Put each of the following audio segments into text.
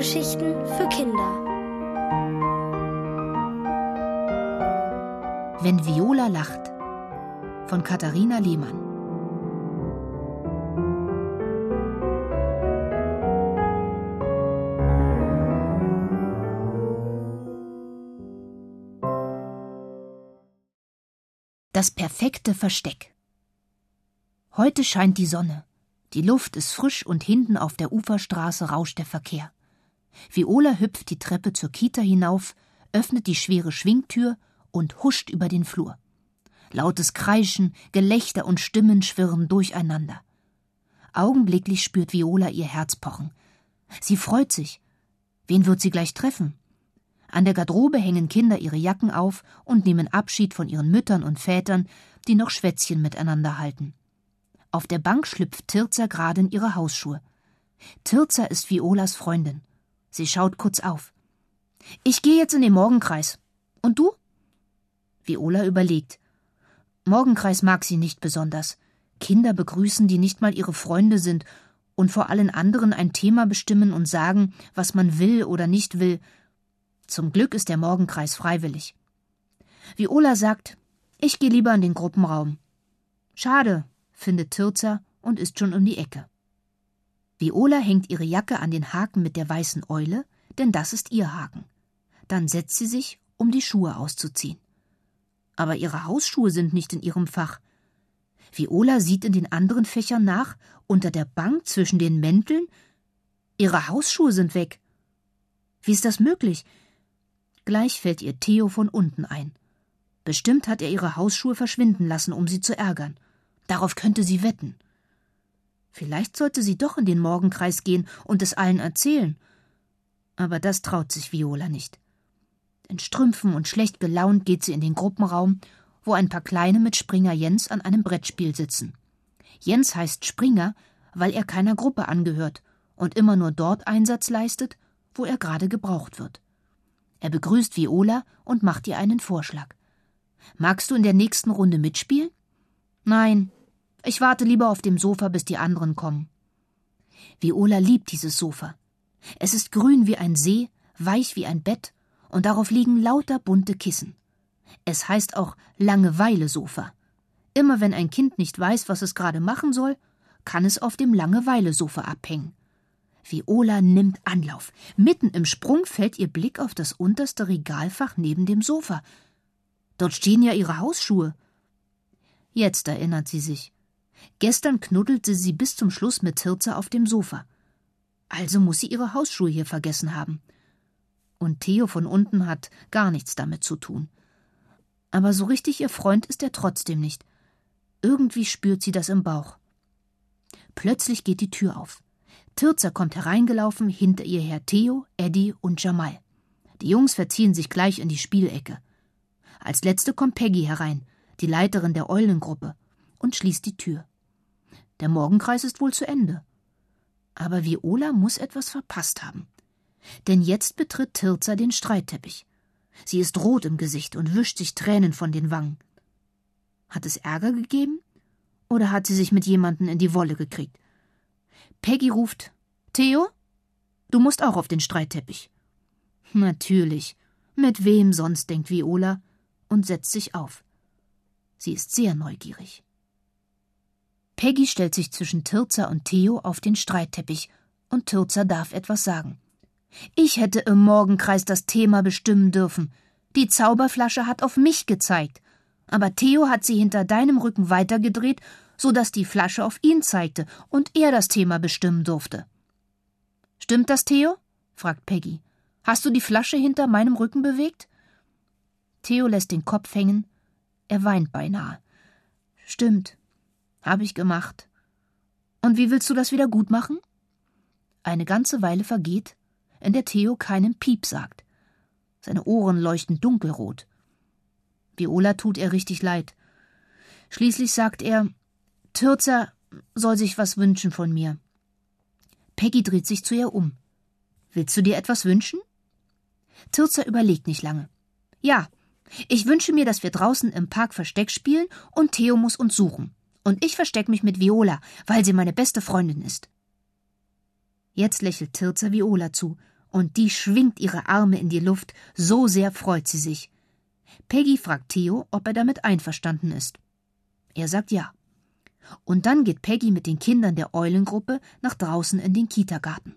Hörgeschichten für Kinder. Wenn Viola lacht von Katharina Lehmann. Das perfekte Versteck. Heute scheint die Sonne. Die Luft ist frisch und hinten auf der Uferstraße rauscht der Verkehr. Viola hüpft die Treppe zur Kita hinauf, öffnet die schwere Schwingtür und huscht über den Flur. Lautes Kreischen, Gelächter und Stimmen schwirren durcheinander. Augenblicklich spürt Viola ihr Herz pochen. Sie freut sich. Wen wird sie gleich treffen? An der Garderobe hängen Kinder ihre Jacken auf und nehmen Abschied von ihren Müttern und Vätern, die noch Schwätzchen miteinander halten. Auf der Bank schlüpft Tirza gerade in ihre Hausschuhe. Tirza ist Violas Freundin. Sie schaut kurz auf. Ich gehe jetzt in den Morgenkreis. Und du? Viola überlegt. Morgenkreis mag sie nicht besonders. Kinder begrüßen, die nicht mal ihre Freunde sind und vor allen anderen ein Thema bestimmen und sagen, was man will oder nicht will. Zum Glück ist der Morgenkreis freiwillig. Viola sagt, ich gehe lieber in den Gruppenraum. Schade, findet Tirza und ist schon um die Ecke. Viola hängt ihre Jacke an den Haken mit der weißen Eule, denn das ist ihr Haken. Dann setzt sie sich, um die Schuhe auszuziehen. Aber ihre Hausschuhe sind nicht in ihrem Fach. Viola sieht in den anderen Fächern nach, unter der Bank zwischen den Mänteln. Ihre Hausschuhe sind weg. Wie ist das möglich? Gleich fällt ihr Theo von unten ein. Bestimmt hat er ihre Hausschuhe verschwinden lassen, um sie zu ärgern. Darauf könnte sie wetten. Vielleicht sollte sie doch in den Morgenkreis gehen und es allen erzählen. Aber das traut sich Viola nicht. In Strümpfen und schlecht gelaunt geht sie in den Gruppenraum, wo ein paar Kleine mit Springer Jens an einem Brettspiel sitzen. Jens heißt Springer, weil er keiner Gruppe angehört und immer nur dort Einsatz leistet, wo er gerade gebraucht wird. Er begrüßt Viola und macht ihr einen Vorschlag. Magst du in der nächsten Runde mitspielen? Nein, ich warte lieber auf dem Sofa, bis die anderen kommen. Viola liebt dieses Sofa. Es ist grün wie ein See, weich wie ein Bett, und darauf liegen lauter bunte Kissen. Es heißt auch Langeweile-Sofa. Immer wenn ein Kind nicht weiß, was es gerade machen soll, kann es auf dem Langeweile-Sofa abhängen. Viola nimmt Anlauf. Mitten im Sprung fällt ihr Blick auf das unterste Regalfach neben dem Sofa. Dort stehen ja ihre Hausschuhe. Jetzt erinnert sie sich. Gestern knuddelte sie bis zum Schluss mit Tirza auf dem Sofa. Also muss sie ihre Hausschuhe hier vergessen haben. Und Theo von unten hat gar nichts damit zu tun. Aber so richtig ihr Freund ist er trotzdem nicht. Irgendwie spürt sie das im Bauch. Plötzlich geht die Tür auf. Tirza kommt hereingelaufen, hinter ihr her Theo, Eddie und Jamal. Die Jungs verziehen sich gleich in die Spielecke. Als letzte kommt Peggy herein, die Leiterin der Eulengruppe, und schließt die Tür. Der Morgenkreis ist wohl zu Ende. Aber Viola muss etwas verpasst haben. Denn jetzt betritt Tirza den Streitteppich. Sie ist rot im Gesicht und wischt sich Tränen von den Wangen. Hat es Ärger gegeben? Oder hat sie sich mit jemandem in die Wolle gekriegt? Peggy ruft: Theo? Du musst auch auf den Streitteppich. Natürlich. Mit wem sonst, denkt Viola und setzt sich auf. Sie ist sehr neugierig. Peggy stellt sich zwischen Tirza und Theo auf den Streitteppich, und Tirza darf etwas sagen. Ich hätte im Morgenkreis das Thema bestimmen dürfen. Die Zauberflasche hat auf mich gezeigt, aber Theo hat sie hinter deinem Rücken weitergedreht, so dass die Flasche auf ihn zeigte und er das Thema bestimmen durfte. Stimmt das, Theo? fragt Peggy. Hast du die Flasche hinter meinem Rücken bewegt? Theo lässt den Kopf hängen. Er weint beinahe. Stimmt. Hab ich gemacht. Und wie willst du das wieder gut machen? Eine ganze Weile vergeht, in der Theo keinen Piep sagt. Seine Ohren leuchten dunkelrot. Viola tut er richtig leid. Schließlich sagt er, Türzer soll sich was wünschen von mir. Peggy dreht sich zu ihr um. Willst du dir etwas wünschen? Türzer überlegt nicht lange. Ja, ich wünsche mir, dass wir draußen im Park Versteck spielen und Theo muss uns suchen. Und ich versteck mich mit Viola, weil sie meine beste Freundin ist. Jetzt lächelt Tirza Viola zu und die schwingt ihre Arme in die Luft, so sehr freut sie sich. Peggy fragt Theo, ob er damit einverstanden ist. Er sagt ja. Und dann geht Peggy mit den Kindern der Eulengruppe nach draußen in den Kitagarten.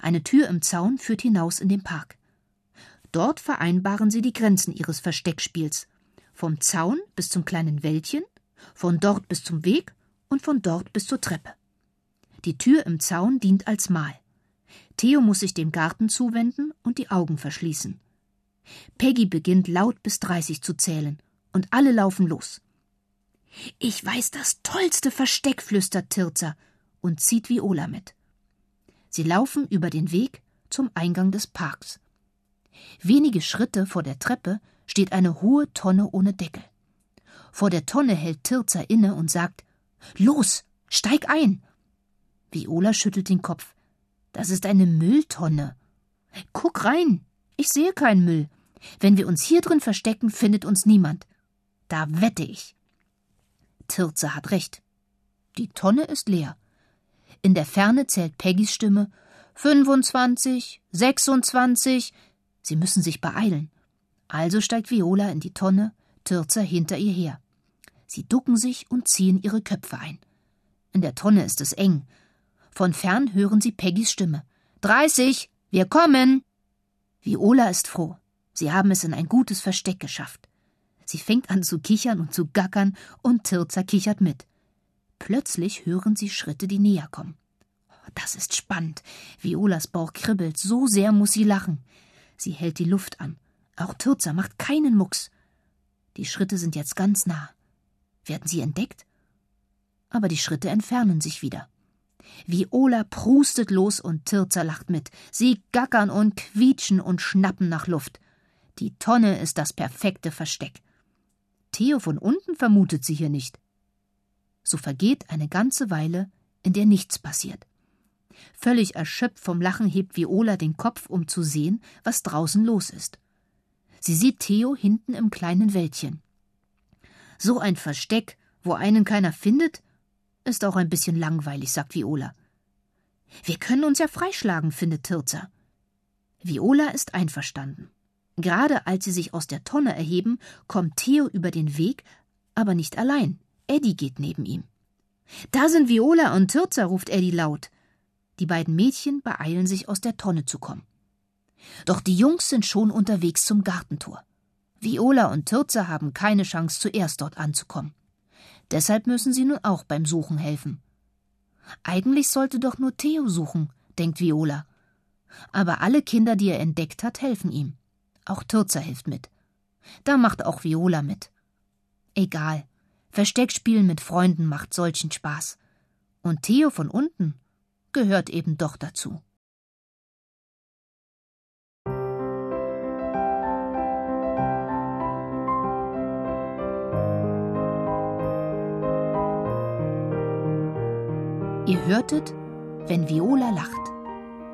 Eine Tür im Zaun führt hinaus in den Park. Dort vereinbaren sie die Grenzen ihres Versteckspiels. Vom Zaun bis zum kleinen Wäldchen, von dort bis zum Weg und von dort bis zur Treppe. Die Tür im Zaun dient als Mal. Theo muss sich dem Garten zuwenden und die Augen verschließen. Peggy beginnt laut bis dreißig zu zählen, und alle laufen los. Ich weiß das tollste Versteck, flüstert Tirza und zieht Viola mit. Sie laufen über den Weg zum Eingang des Parks. Wenige Schritte vor der Treppe steht eine hohe Tonne ohne Deckel. Vor der Tonne hält Tirza inne und sagt Los, steig ein. Viola schüttelt den Kopf. Das ist eine Mülltonne. Guck rein. Ich sehe keinen Müll. Wenn wir uns hier drin verstecken, findet uns niemand. Da wette ich. Tirze hat recht. Die Tonne ist leer. In der Ferne zählt Peggys Stimme 25, 26. Sie müssen sich beeilen. Also steigt Viola in die Tonne, Tirze hinter ihr her. Sie ducken sich und ziehen ihre Köpfe ein. In der Tonne ist es eng. Von fern hören sie Peggys Stimme. Dreißig, wir kommen. Viola ist froh. Sie haben es in ein gutes Versteck geschafft. Sie fängt an zu kichern und zu gackern, und Tirza kichert mit. Plötzlich hören sie Schritte, die näher kommen. Oh, das ist spannend. Violas Bauch kribbelt, so sehr muss sie lachen. Sie hält die Luft an. Auch Tirza macht keinen Mucks. Die Schritte sind jetzt ganz nah. Werden sie entdeckt? Aber die Schritte entfernen sich wieder. Viola prustet los und Tirza lacht mit. Sie gackern und quietschen und schnappen nach Luft. Die Tonne ist das perfekte Versteck. Theo von unten vermutet sie hier nicht. So vergeht eine ganze Weile, in der nichts passiert. Völlig erschöpft vom Lachen hebt Viola den Kopf, um zu sehen, was draußen los ist. Sie sieht Theo hinten im kleinen Wäldchen. So ein Versteck, wo einen keiner findet, ist auch ein bisschen langweilig, sagt Viola. Wir können uns ja freischlagen, findet Tirza. Viola ist einverstanden. Gerade als sie sich aus der Tonne erheben, kommt Theo über den Weg, aber nicht allein. Eddie geht neben ihm. Da sind Viola und Tirza, ruft Eddie laut. Die beiden Mädchen beeilen sich, aus der Tonne zu kommen. Doch die Jungs sind schon unterwegs zum Gartentor. Viola und Tirza haben keine Chance, zuerst dort anzukommen. Deshalb müssen sie nun auch beim Suchen helfen. Eigentlich sollte doch nur Theo suchen, denkt Viola. Aber alle Kinder, die er entdeckt hat, helfen ihm. Auch Tirza hilft mit. Da macht auch Viola mit. Egal. Versteckspielen mit Freunden macht solchen Spaß. Und Theo von unten gehört eben doch dazu. Ihr hörtet Wenn Viola lacht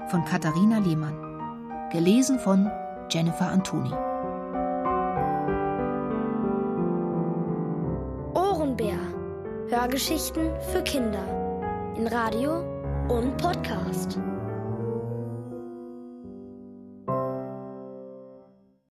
von Katharina Lehmann. Gelesen von Jennifer Antoni. Ohrenbär. Hörgeschichten für Kinder. In Radio und Podcast.